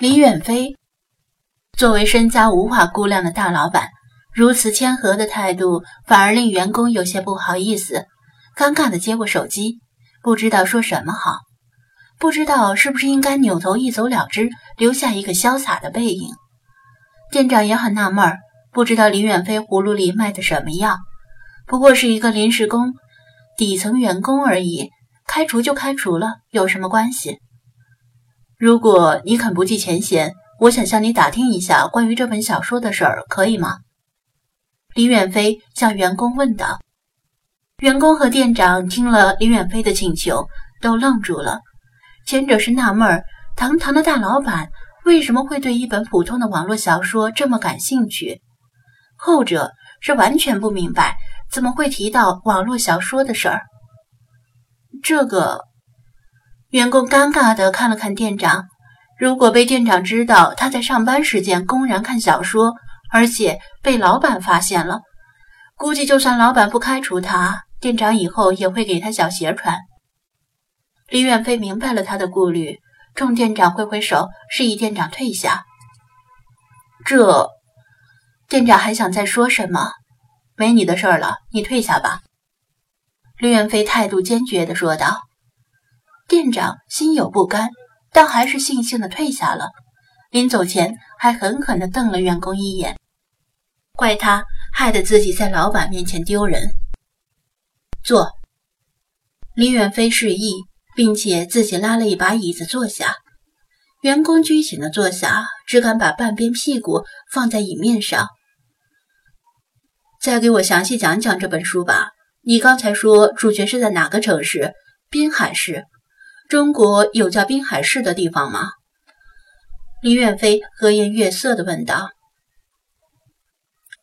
李远飞作为身家无法估量的大老板，如此谦和的态度，反而令员工有些不好意思，尴尬的接过手机，不知道说什么好，不知道是不是应该扭头一走了之，留下一个潇洒的背影。店长也很纳闷，不知道李远飞葫芦里卖的什么药，不过是一个临时工，底层员工而已，开除就开除了，有什么关系？如果你肯不计前嫌，我想向你打听一下关于这本小说的事儿，可以吗？李远飞向员工问道。员工和店长听了李远飞的请求，都愣住了。前者是纳闷儿，堂堂的大老板为什么会对一本普通的网络小说这么感兴趣？后者是完全不明白，怎么会提到网络小说的事儿？这个。员工尴尬地看了看店长，如果被店长知道他在上班时间公然看小说，而且被老板发现了，估计就算老板不开除他，店长以后也会给他小鞋穿。李远飞明白了他的顾虑，冲店长挥挥手，示意店长退下。这店长还想再说什么？没你的事儿了，你退下吧。李远飞态度坚决地说道。店长心有不甘，但还是悻悻地退下了。临走前，还狠狠地瞪了员工一眼，怪他害得自己在老板面前丢人。坐。李远飞示意，并且自己拉了一把椅子坐下。员工拘谨地坐下，只敢把半边屁股放在椅面上。再给我详细讲讲这本书吧。你刚才说主角是在哪个城市？滨海市。中国有叫滨海市的地方吗？李远飞和颜悦色地问道。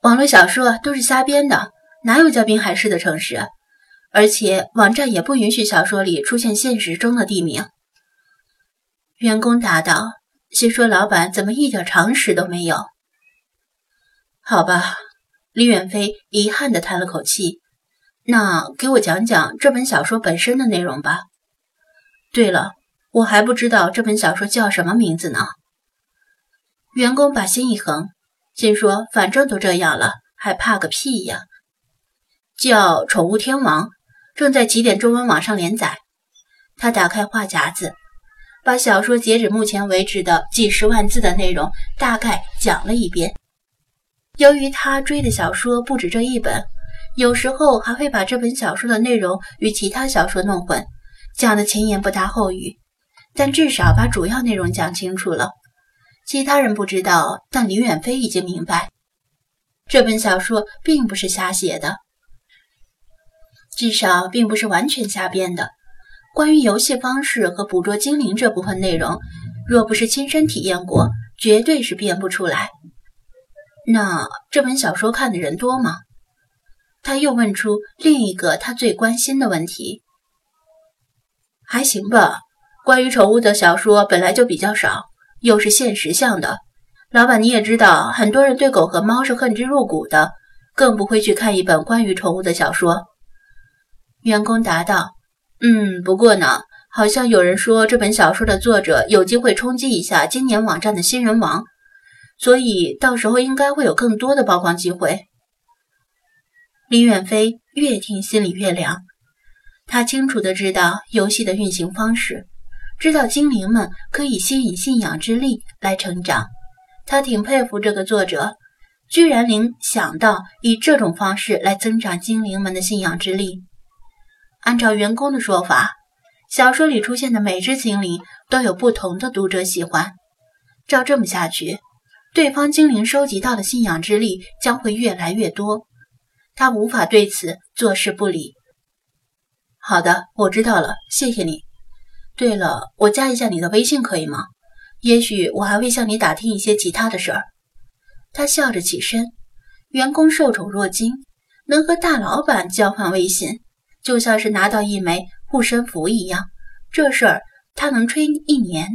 网络小说都是瞎编的，哪有叫滨海市的城市？而且网站也不允许小说里出现现实中的地名。员工答道：“心说老板怎么一点常识都没有？”好吧，李远飞遗憾地叹了口气。那给我讲讲这本小说本身的内容吧。对了，我还不知道这本小说叫什么名字呢。员工把心一横，心说：“反正都这样了，还怕个屁呀！”叫《宠物天王》，正在起点中文网上连载。他打开话匣子，把小说截止目前为止的几十万字的内容大概讲了一遍。由于他追的小说不止这一本，有时候还会把这本小说的内容与其他小说弄混。讲的前言不搭后语，但至少把主要内容讲清楚了。其他人不知道，但李远飞已经明白，这本小说并不是瞎写的，至少并不是完全瞎编的。关于游戏方式和捕捉精灵这部分内容，若不是亲身体验过，绝对是编不出来。那这本小说看的人多吗？他又问出另一个他最关心的问题。还行吧，关于宠物的小说本来就比较少，又是现实向的。老板你也知道，很多人对狗和猫是恨之入骨的，更不会去看一本关于宠物的小说。员工答道：“嗯，不过呢，好像有人说这本小说的作者有机会冲击一下今年网站的新人王，所以到时候应该会有更多的曝光机会。”李远飞越听心里越凉。他清楚的知道游戏的运行方式，知道精灵们可以吸引信仰之力来成长。他挺佩服这个作者，居然能想到以这种方式来增长精灵们的信仰之力。按照员工的说法，小说里出现的每只精灵都有不同的读者喜欢。照这么下去，对方精灵收集到的信仰之力将会越来越多。他无法对此坐视不理。好的，我知道了，谢谢你。对了，我加一下你的微信可以吗？也许我还会向你打听一些其他的事儿。他笑着起身，员工受宠若惊，能和大老板交换微信，就像是拿到一枚护身符一样。这事儿他能吹一年。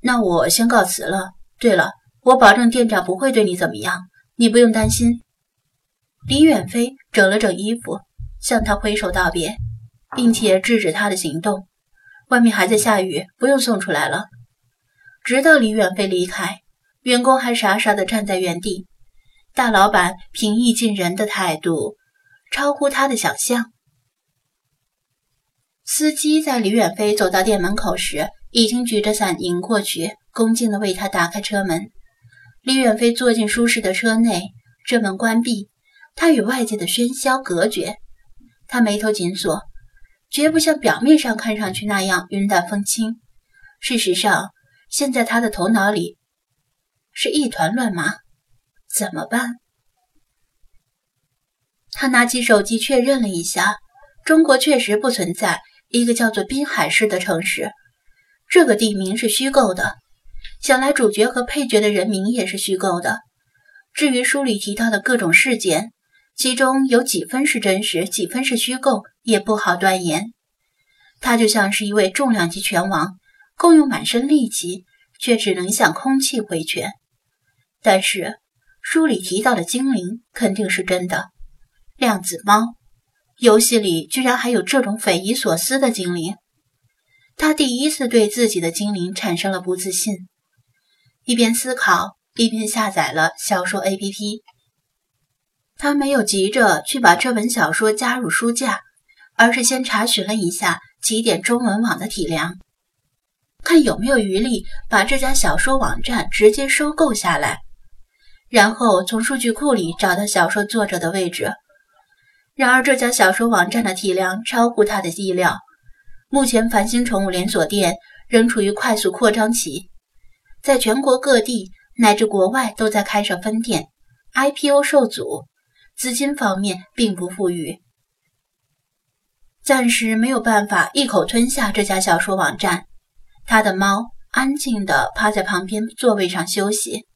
那我先告辞了。对了，我保证店长不会对你怎么样，你不用担心。李远飞整了整衣服。向他挥手道别，并且制止他的行动。外面还在下雨，不用送出来了。直到李远飞离开，员工还傻傻地站在原地。大老板平易近人的态度超乎他的想象。司机在李远飞走到店门口时，已经举着伞迎过去，恭敬地为他打开车门。李远飞坐进舒适的车内，车门关闭，他与外界的喧嚣隔绝。他眉头紧锁，绝不像表面上看上去那样云淡风轻。事实上，现在他的头脑里是一团乱麻。怎么办？他拿起手机确认了一下，中国确实不存在一个叫做滨海市的城市，这个地名是虚构的。想来主角和配角的人名也是虚构的。至于书里提到的各种事件，其中有几分是真实，几分是虚构，也不好断言。他就像是一位重量级拳王，共用满身力气，却只能向空气挥拳。但是书里提到的精灵肯定是真的。量子猫，游戏里居然还有这种匪夷所思的精灵。他第一次对自己的精灵产生了不自信。一边思考，一边下载了小说 APP。他没有急着去把这本小说加入书架，而是先查询了一下起点中文网的体量，看有没有余力把这家小说网站直接收购下来，然后从数据库里找到小说作者的位置。然而，这家小说网站的体量超乎他的意料。目前，繁星宠物连锁店仍处于快速扩张期，在全国各地乃至国外都在开设分店，IPO 受阻。资金方面并不富裕，暂时没有办法一口吞下这家小说网站。他的猫安静地趴在旁边座位上休息。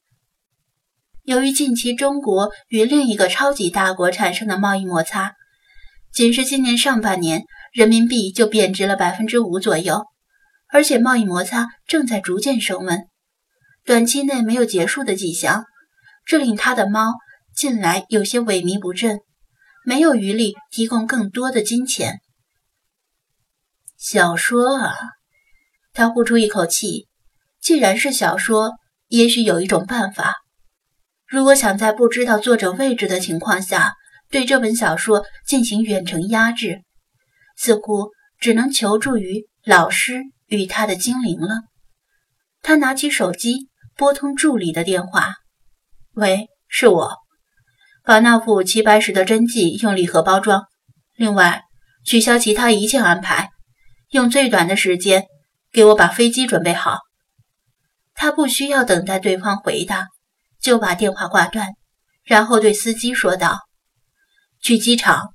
由于近期中国与另一个超级大国产生的贸易摩擦，仅是今年上半年，人民币就贬值了百分之五左右，而且贸易摩擦正在逐渐升温，短期内没有结束的迹象，这令他的猫。近来有些萎靡不振，没有余力提供更多的金钱。小说啊，他呼出一口气。既然是小说，也许有一种办法。如果想在不知道作者位置的情况下对这本小说进行远程压制，似乎只能求助于老师与他的精灵了。他拿起手机，拨通助理的电话：“喂，是我。”把那副齐白石的真迹用礼盒包装，另外取消其他一切安排，用最短的时间给我把飞机准备好。他不需要等待对方回答，就把电话挂断，然后对司机说道：“去机场